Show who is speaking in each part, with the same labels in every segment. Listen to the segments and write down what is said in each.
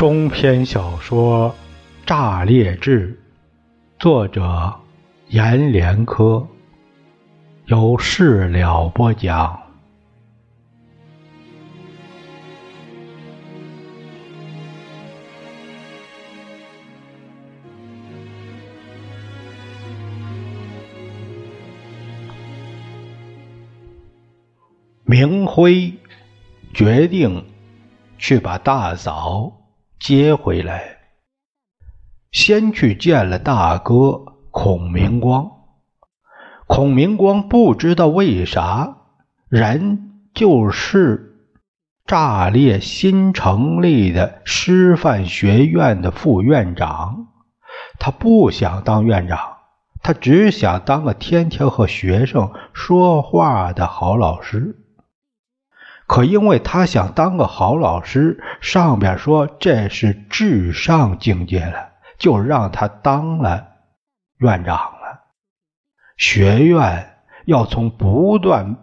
Speaker 1: 中篇小说《炸裂志》，作者阎连科，由事了播讲。明辉决定去把大嫂接回来，先去见了大哥孔明光。孔明光不知道为啥，人就是炸裂新成立的师范学院的副院长，他不想当院长，他只想当个天天和学生说话的好老师。可因为他想当个好老师，上边说这是至上境界了，就让他当了院长了。学院要从不断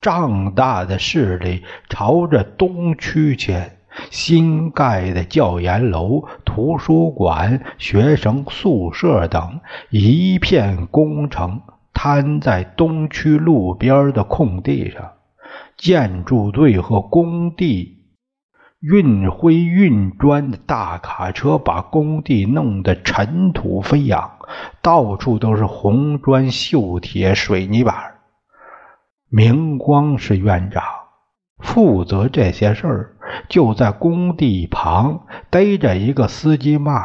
Speaker 1: 胀大的势力朝着东区迁，新盖的教研楼、图书馆、学生宿舍等一片工程摊在东区路边的空地上。建筑队和工地运灰运砖的大卡车把工地弄得尘土飞扬，到处都是红砖、锈铁、水泥板。明光是院长，负责这些事儿，就在工地旁逮着一个司机骂，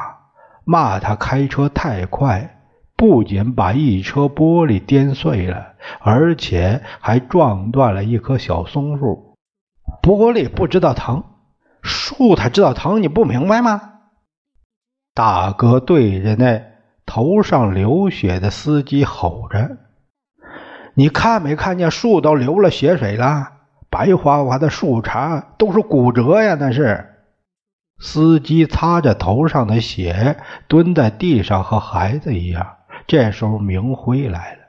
Speaker 1: 骂他开车太快。不仅把一车玻璃颠碎了，而且还撞断了一棵小松树。玻璃不知道疼，树它知道疼，你不明白吗？大哥对着那头上流血的司机吼着：“你看没看见树都流了血水了？白花花的树杈都是骨折呀！”那是司机擦着头上的血，蹲在地上和孩子一样。这时候，明辉来了。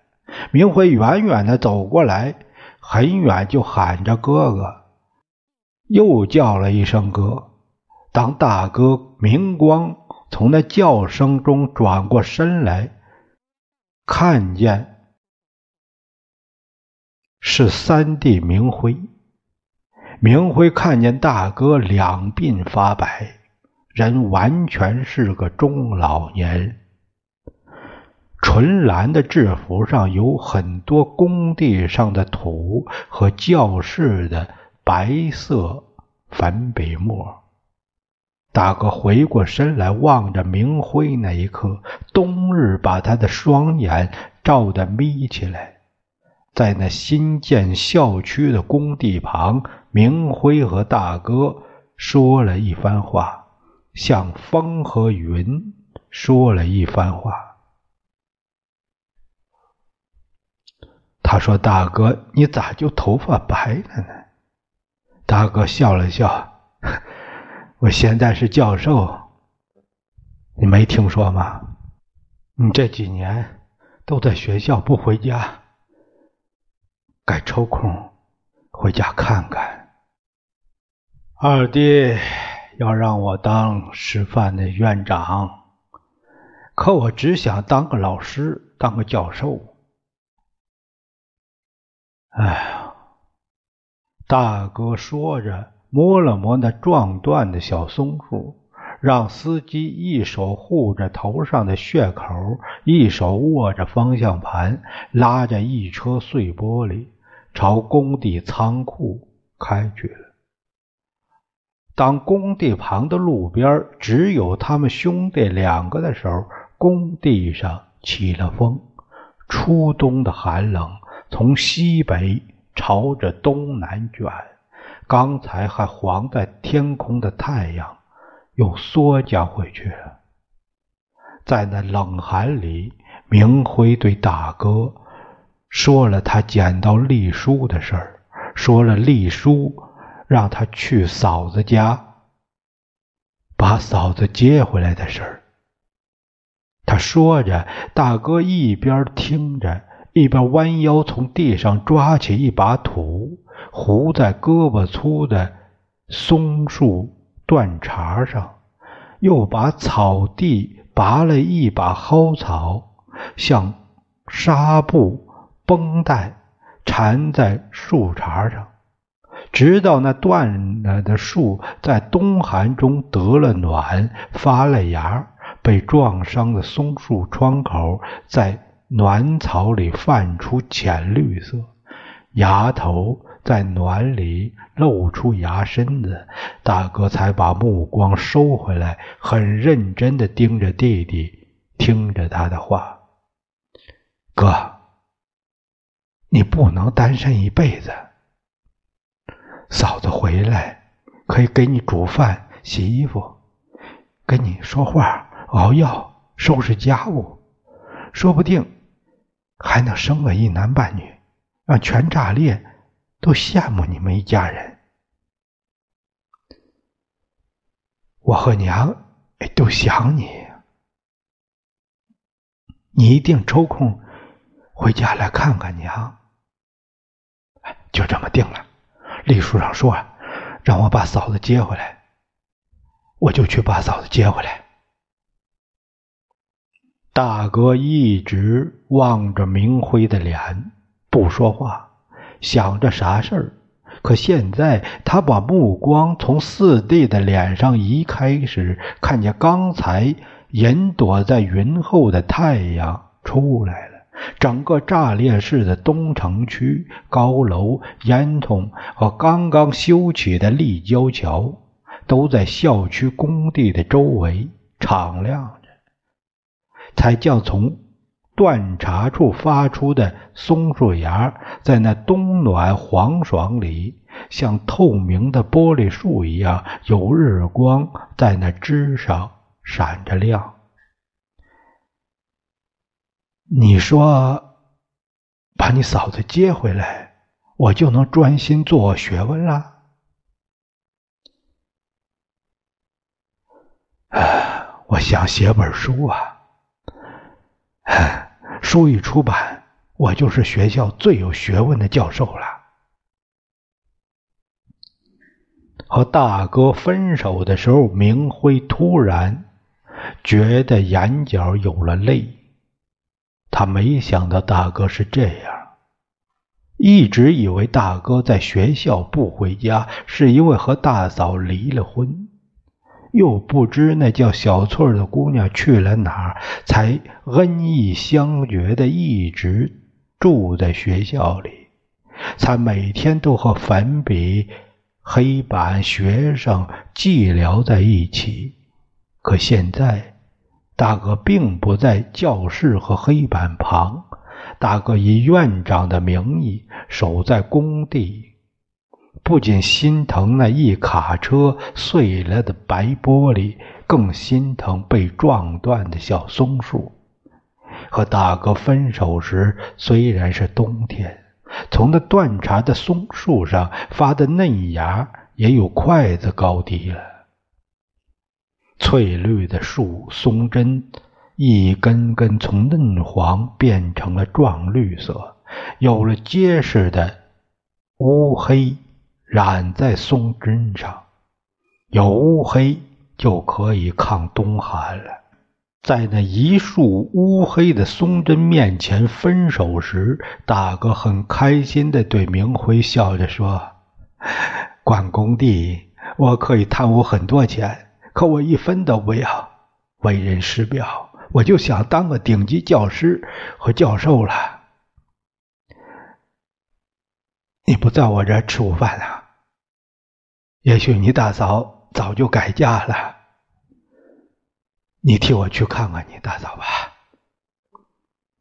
Speaker 1: 明辉远远的走过来，很远就喊着“哥哥”，又叫了一声“哥”。当大哥明光从那叫声中转过身来，看见是三弟明辉。明辉看见大哥两鬓发白，人完全是个中老年人。纯蓝的制服上有很多工地上的土和教室的白色粉笔墨。大哥回过身来望着明辉，那一刻，冬日把他的双眼照得眯起来。在那新建校区的工地旁，明辉和大哥说了一番话，向风和云说了一番话。他说：“大哥，你咋就头发白了呢？”大哥笑了笑：“ 我现在是教授，你没听说吗？你这几年都在学校不回家，该抽空回家看看。二弟要让我当师范的院长，可我只想当个老师，当个教授。”哎呀！大哥说着，摸了摸那撞断的小松树，让司机一手护着头上的血口，一手握着方向盘，拉着一车碎玻璃朝工地仓库开去了。当工地旁的路边只有他们兄弟两个的时候，工地上起了风，初冬的寒冷。从西北朝着东南卷，刚才还黄在天空的太阳又缩降回去了。在那冷寒里，明辉对大哥说了他捡到丽书的事儿，说了丽书让他去嫂子家把嫂子接回来的事儿。他说着，大哥一边听着。一边弯腰从地上抓起一把土，糊在胳膊粗的松树断茬上，又把草地拔了一把蒿草，像纱布绷带缠在树杈上，直到那断了的树在冬寒中得了暖，发了芽，被撞伤的松树窗口在暖草里泛出浅绿色，芽头。在暖里露出牙身子，大哥才把目光收回来，很认真的盯着弟弟，听着他的话：“哥，你不能单身一辈子。嫂子回来可以给你煮饭、洗衣服，跟你说话、熬药、收拾家务，说不定还能生个一男半女，让全炸裂。”都羡慕你们一家人，我和娘都想你，你一定抽空回家来看看娘。就这么定了，李书长说让我把嫂子接回来，我就去把嫂子接回来。大哥一直望着明辉的脸，不说话。想着啥事儿？可现在他把目光从四弟的脸上移开时，看见刚才隐躲在云后的太阳出来了。整个炸裂市的东城区高楼、烟囱和刚刚修起的立交桥，都在校区工地的周围敞亮着，才将从。断茶处发出的松树芽，在那冬暖黄爽里，像透明的玻璃树一样，有日光在那枝上闪着亮。你说，把你嫂子接回来，我就能专心做学问了？啊，我想写本书啊。书一出版，我就是学校最有学问的教授了。和大哥分手的时候，明辉突然觉得眼角有了泪。他没想到大哥是这样，一直以为大哥在学校不回家，是因为和大嫂离了婚。又不知那叫小翠的姑娘去了哪儿，才恩义相绝的一直住在学校里，才每天都和粉笔、黑板学生寂寥在一起。可现在，大哥并不在教室和黑板旁，大哥以院长的名义守在工地。不仅心疼那一卡车碎了的白玻璃，更心疼被撞断的小松树。和大哥分手时，虽然是冬天，从那断茬的松树上发的嫩芽也有筷子高低了。翠绿的树松针，一根根从嫩黄变成了壮绿色，有了结实的乌黑。染在松针上，有乌黑就可以抗冬寒了。在那一束乌黑的松针面前分手时，大哥很开心的对明辉笑着说：“管工地，我可以贪污很多钱，可我一分都不要。为人师表，我就想当个顶级教师和教授了。你不在我这儿吃午饭了？”也许你大嫂早就改嫁了，你替我去看看你大嫂吧。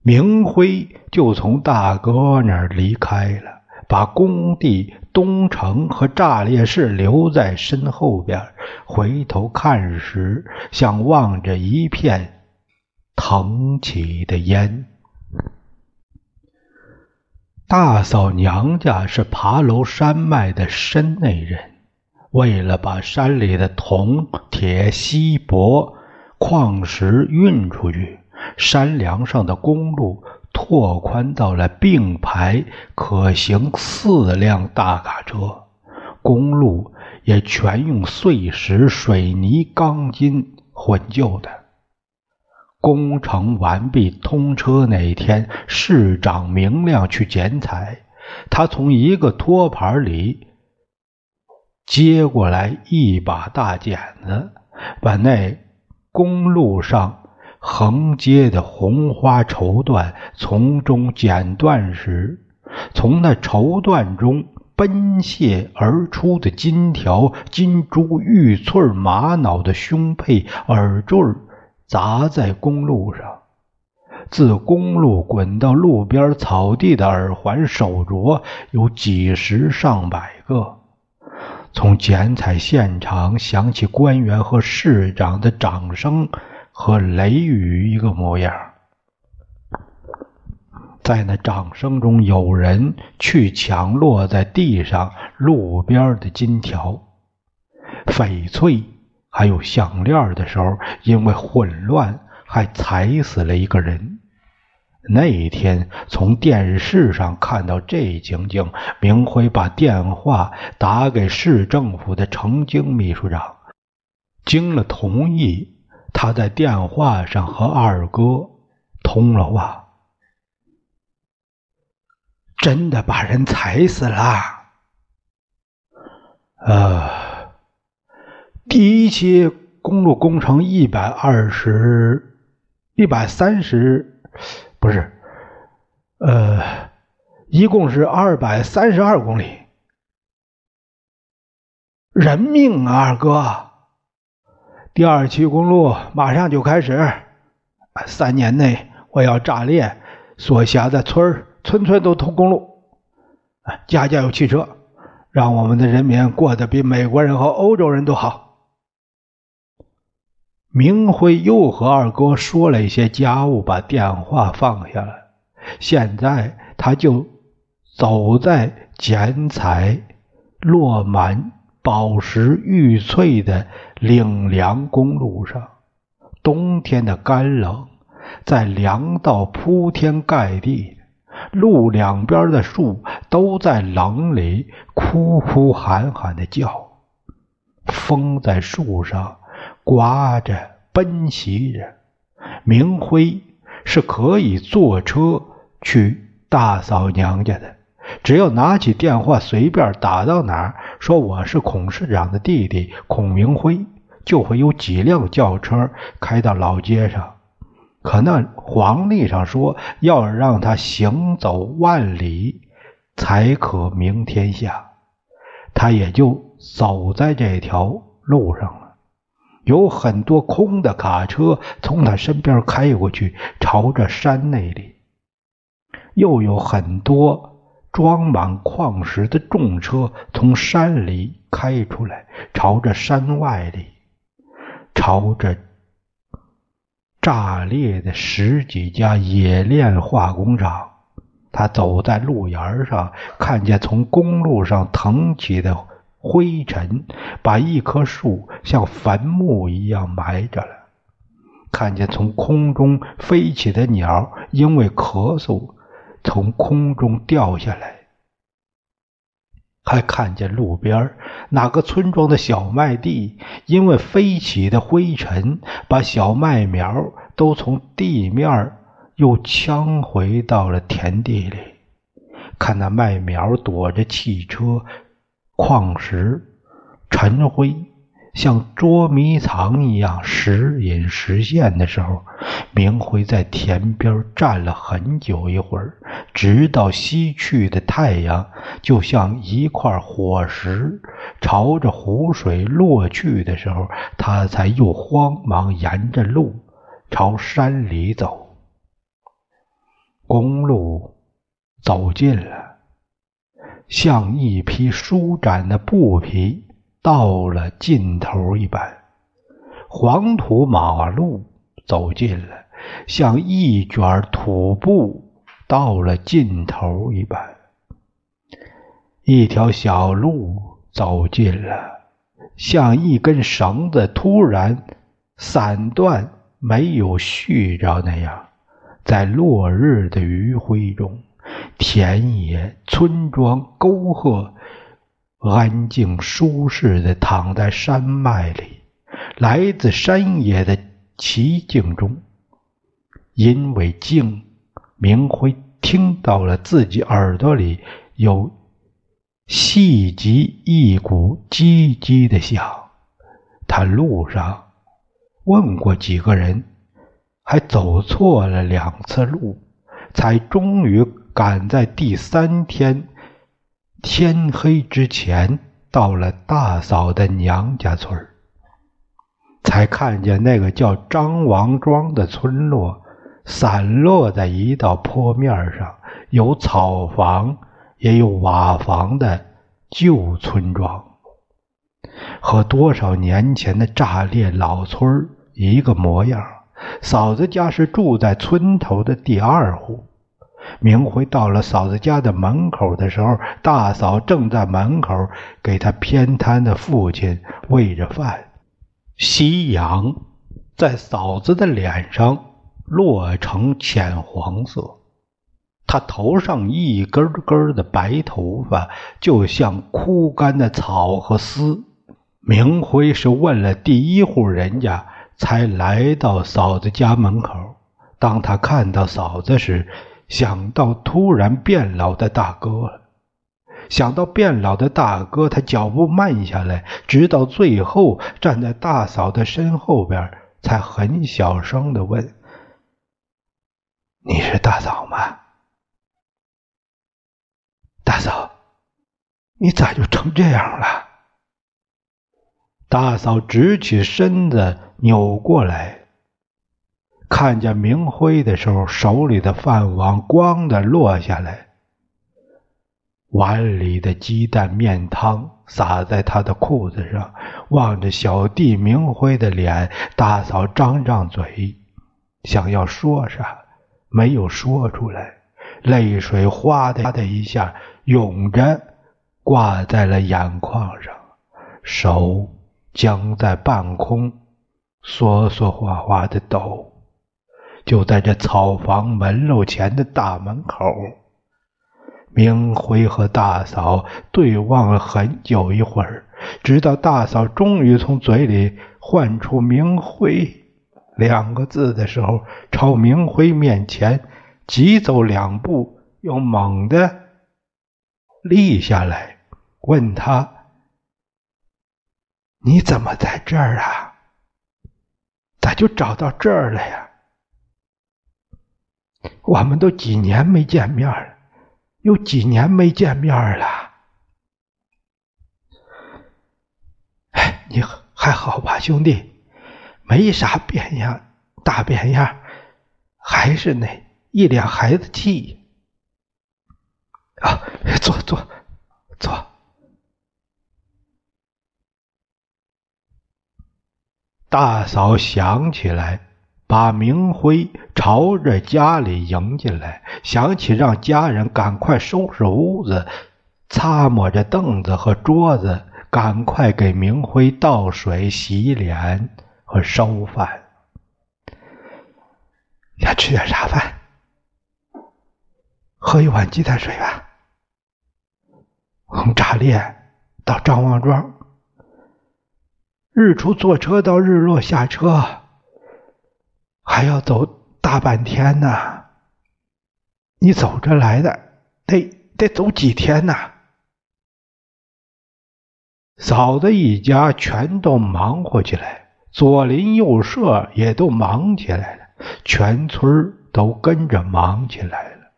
Speaker 1: 明辉就从大哥那儿离开了，把工地、东城和炸裂市留在身后边。回头看时，像望着一片腾起的烟。大嫂娘家是爬楼山脉的深内人。为了把山里的铜、铁、锡、箔、矿石运出去，山梁上的公路拓宽到了并排可行四辆大卡车。公路也全用碎石、水泥、钢筋混旧的。工程完毕通车那一天，市长明亮去剪彩，他从一个托盘里接过来一把大剪子，把那公路上横接的红花绸缎从中剪断时，从那绸缎中奔泻而出的金条、金珠、玉翠、玛瑙的胸佩、耳坠砸在公路上，自公路滚到路边草地的耳环、手镯有几十上百个。从剪彩现场响起官员和市长的掌声和雷雨一个模样。在那掌声中，有人去抢落在地上路边的金条、翡翠。还有项链的时候，因为混乱，还踩死了一个人。那一天从电视上看到这情景，明辉把电话打给市政府的程经秘书长，经了同意，他在电话上和二哥通了话，真的把人踩死了。啊。第一期公路工程一百二十、一百三十，不是，呃，一共是二百三十二公里。人命啊，二哥！第二期公路马上就开始，三年内我要炸裂所辖的村村村都通公路，家家有汽车，让我们的人民过得比美国人和欧洲人都好。明辉又和二哥说了一些家务，把电话放下了。现在他就走在剪彩落满宝石玉翠的岭梁公路上。冬天的干冷在凉到铺天盖地，路两边的树都在冷里哭哭喊喊的叫，风在树上。刮着，奔袭着，明辉是可以坐车去大嫂娘家的。只要拿起电话，随便打到哪儿，说我是孔市长的弟弟孔明辉，就会有几辆轿车开到老街上。可那黄历上说，要让他行走万里，才可名天下。他也就走在这条路上了。有很多空的卡车从他身边开过去，朝着山那里；又有很多装满矿石的重车从山里开出来，朝着山外里，朝着炸裂的十几家冶炼化工厂。他走在路沿上，看见从公路上腾起的。灰尘把一棵树像坟墓一样埋着了。看见从空中飞起的鸟，因为咳嗽从空中掉下来。还看见路边哪个村庄的小麦地，因为飞起的灰尘，把小麦苗都从地面又呛回到了田地里。看那麦苗躲着汽车。矿石、尘灰像捉迷藏一样时隐时现的时候，明辉在田边站了很久一会儿，直到西去的太阳就像一块火石朝着湖水落去的时候，他才又慌忙沿着路朝山里走。公路走近了。像一匹舒展的布匹到了尽头一般，黄土马路走近了，像一卷土布到了尽头一般。一条小路走近了，像一根绳子突然散断，没有续着那样，在落日的余晖中。田野、村庄、沟壑，安静舒适的躺在山脉里，来自山野的奇境中。因为静，明辉听到了自己耳朵里有细极一股叽叽的响。他路上问过几个人，还走错了两次路，才终于赶在第三天天黑之前到了大嫂的娘家村才看见那个叫张王庄的村落。散落在一道坡面上，有草房，也有瓦房的旧村庄，和多少年前的炸裂老村一个模样。嫂子家是住在村头的第二户。明辉到了嫂子家的门口的时候，大嫂正在门口给他偏瘫的父亲喂着饭，夕阳在嫂子的脸上。落成浅黄色，他头上一根根的白头发，就像枯干的草和丝。明辉是问了第一户人家，才来到嫂子家门口。当他看到嫂子时，想到突然变老的大哥了。想到变老的大哥，他脚步慢下来，直到最后站在大嫂的身后边，才很小声的问。你是大嫂吗？大嫂，你咋就成这样了？大嫂直起身子，扭过来，看见明辉的时候，手里的饭碗“咣”的落下来，碗里的鸡蛋面汤洒在他的裤子上。望着小弟明辉的脸，大嫂张张嘴，想要说啥。没有说出来，泪水哗的的一下涌着，挂在了眼眶上，手僵在半空，缩缩哗哗的抖。就在这草房门楼前的大门口，明辉和大嫂对望了很久一会儿，直到大嫂终于从嘴里唤出“明辉”。两个字的时候，朝明辉面前急走两步，又猛地立下来，问他：“你怎么在这儿啊？咋就找到这儿了呀？我们都几年没见面了，有几年没见面了。哎，你还好吧，兄弟？”没啥变样，大变样，还是那一脸孩子气。啊，坐坐坐。大嫂想起来，把明辉朝着家里迎进来，想起让家人赶快收拾屋子，擦抹着凳子和桌子，赶快给明辉倒水洗脸。和烧饭，要吃点啥饭？喝一碗鸡蛋水吧。从炸裂到张王庄，日出坐车到日落下车，还要走大半天呢。你走着来的，得得走几天呢？嫂子一家全都忙活起来。左邻右舍也都忙起来了，全村都跟着忙起来了。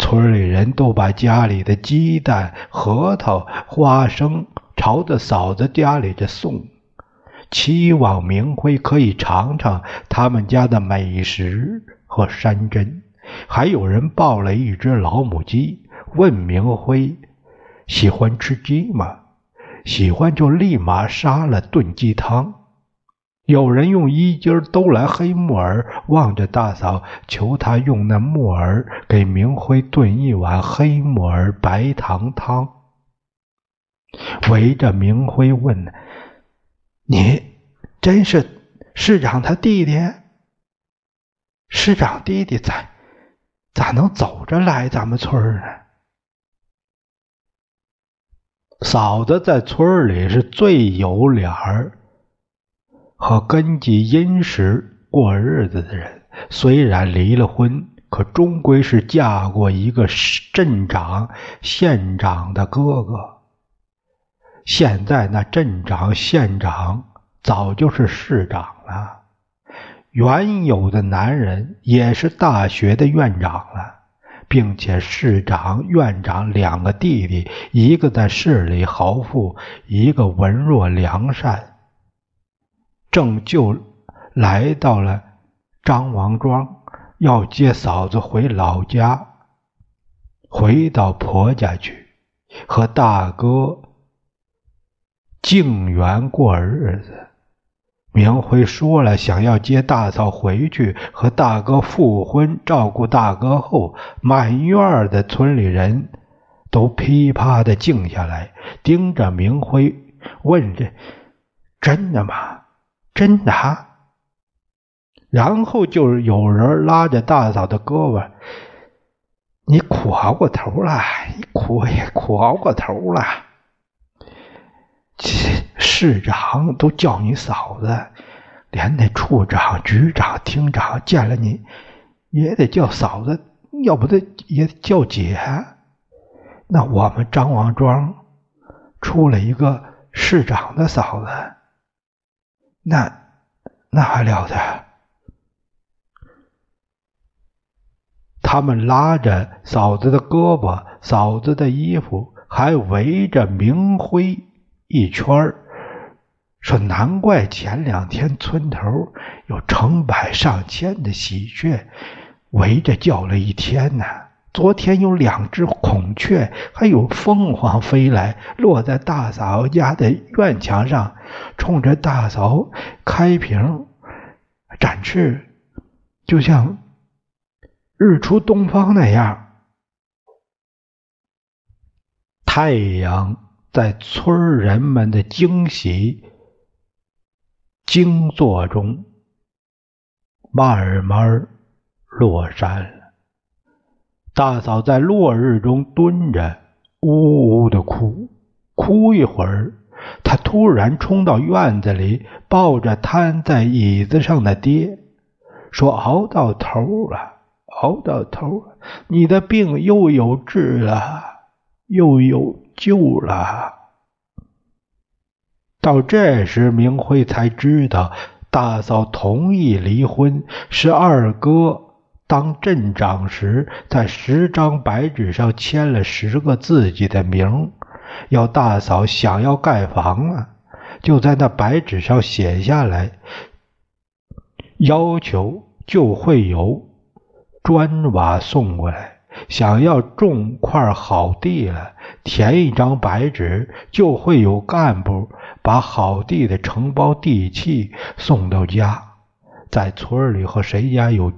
Speaker 1: 村里人都把家里的鸡蛋、核桃、花生朝着嫂子家里这送，期望明辉可以尝尝他们家的美食和山珍。还有人抱了一只老母鸡，问明辉喜欢吃鸡吗？喜欢就立马杀了炖鸡汤。有人用衣襟兜来黑木耳，望着大嫂，求她用那木耳给明辉炖一碗黑木耳白糖汤。围着明辉问：“你真是市长他弟弟？市长弟弟咋咋能走着来咱们村呢？”嫂子在村里是最有脸儿。和根基殷实过日子的人，虽然离了婚，可终归是嫁过一个镇长、县长的哥哥。现在那镇长、县长早就是市长了，原有的男人也是大学的院长了。并且市长、院长两个弟弟，一个在市里豪富，一个文弱良善，正就来到了张王庄，要接嫂子回老家，回到婆家去，和大哥静园过日子。明辉说了，想要接大嫂回去和大哥复婚，照顾大哥后，满院的村里人都噼啪的静下来，盯着明辉，问这：“真的吗？真的？”然后就有人拉着大嫂的胳膊：“你苦熬过头了，你苦也苦熬过头了。”市长都叫你嫂子，连那处长、局长、厅长见了你也得叫嫂子，要不得也叫姐。那我们张王庄出了一个市长的嫂子，那那还了得？他们拉着嫂子的胳膊，嫂子的衣服还围着明辉。一圈说难怪前两天村头有成百上千的喜鹊围着叫了一天呢。昨天有两只孔雀，还有凤凰飞来，落在大嫂家的院墙上，冲着大嫂开屏展翅，就像日出东方那样，太阳。在村人们的惊喜、惊坐中，慢慢落山了。大嫂在落日中蹲着，呜呜的哭。哭一会儿，她突然冲到院子里，抱着瘫在椅子上的爹，说：“熬到头了，熬到头了，你的病又有治了，又有。”救了。到这时，明辉才知道，大嫂同意离婚，是二哥当镇长时，在十张白纸上签了十个自己的名，要大嫂想要盖房啊，就在那白纸上写下来，要求就会有砖瓦送过来。想要种块好地了，填一张白纸，就会有干部把好地的承包地契送到家。在村里和谁家有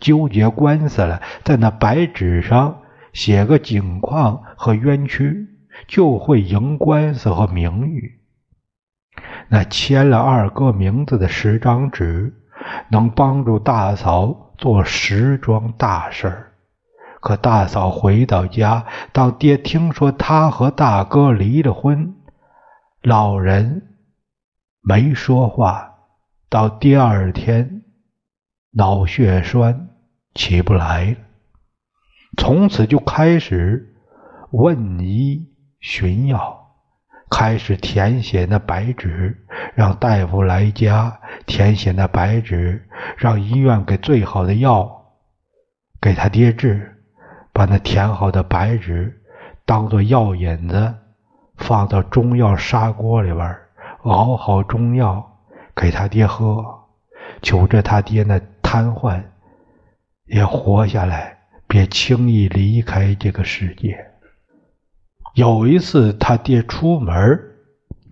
Speaker 1: 纠结官司了，在那白纸上写个景况和冤屈，就会赢官司和名誉。那签了二哥名字的十张纸，能帮助大嫂做十桩大事儿。可大嫂回到家，当爹听说他和大哥离了婚，老人没说话。到第二天，脑血栓起不来了，从此就开始问医寻药，开始填写那白纸，让大夫来家填写那白纸，让医院给最好的药给他爹治。把那填好的白纸当做药引子，放到中药砂锅里边，熬好中药给他爹喝，求着他爹那瘫痪也活下来，别轻易离开这个世界。有一次，他爹出门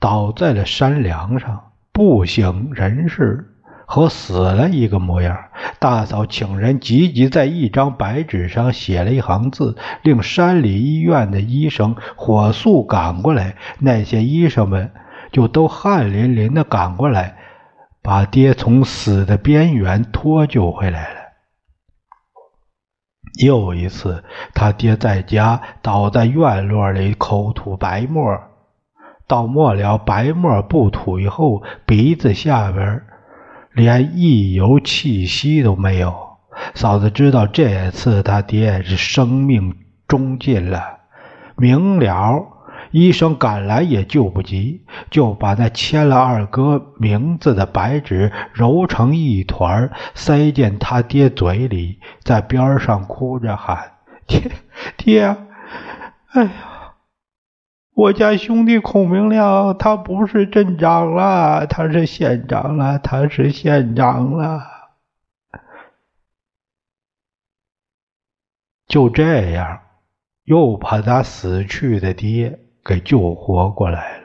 Speaker 1: 倒在了山梁上，不省人事。和死了一个模样。大嫂请人急急在一张白纸上写了一行字，令山里医院的医生火速赶过来。那些医生们就都汗淋淋的赶过来，把爹从死的边缘拖救回来了。又一次，他爹在家倒在院落里，口吐白沫，到末了白沫不吐以后，鼻子下边连一油气息都没有。嫂子知道这次他爹是生命终尽了，明了。医生赶来也救不及，就把那签了二哥名字的白纸揉成一团，塞进他爹嘴里，在边上哭着喊：“爹，爹！哎呀，我家兄弟孔明亮，他不是镇长了，他是县长了，他是县长了。”就这样，又把他死去的爹。给救活过来了。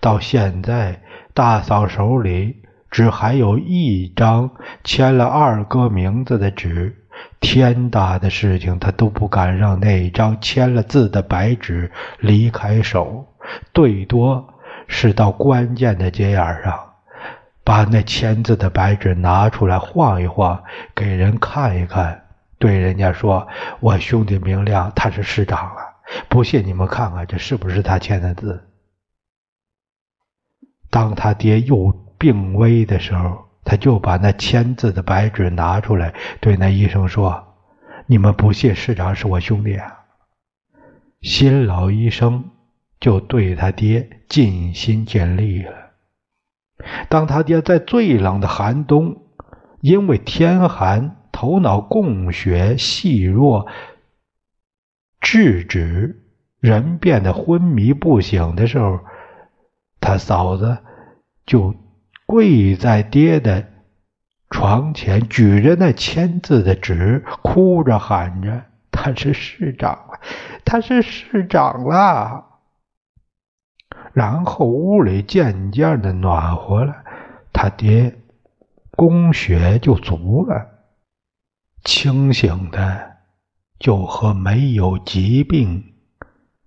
Speaker 1: 到现在，大嫂手里只还有一张签了二哥名字的纸。天大的事情，他都不敢让那张签了字的白纸离开手。最多是到关键的节眼上，把那签字的白纸拿出来晃一晃，给人看一看，对人家说：“我兄弟明亮，他是市长了。”不信你们看看，这是不是他签的字？当他爹又病危的时候，他就把那签字的白纸拿出来，对那医生说：“你们不信市长是我兄弟啊？”新老医生就对他爹尽心尽力了。当他爹在最冷的寒冬，因为天寒，头脑供血细弱。制止人变得昏迷不醒的时候，他嫂子就跪在爹的床前，举着那签字的纸，哭着喊着：“他是市长了，他是市长了。”然后屋里渐渐的暖和了，他爹供血就足了，清醒的。就和没有疾病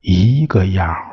Speaker 1: 一个样。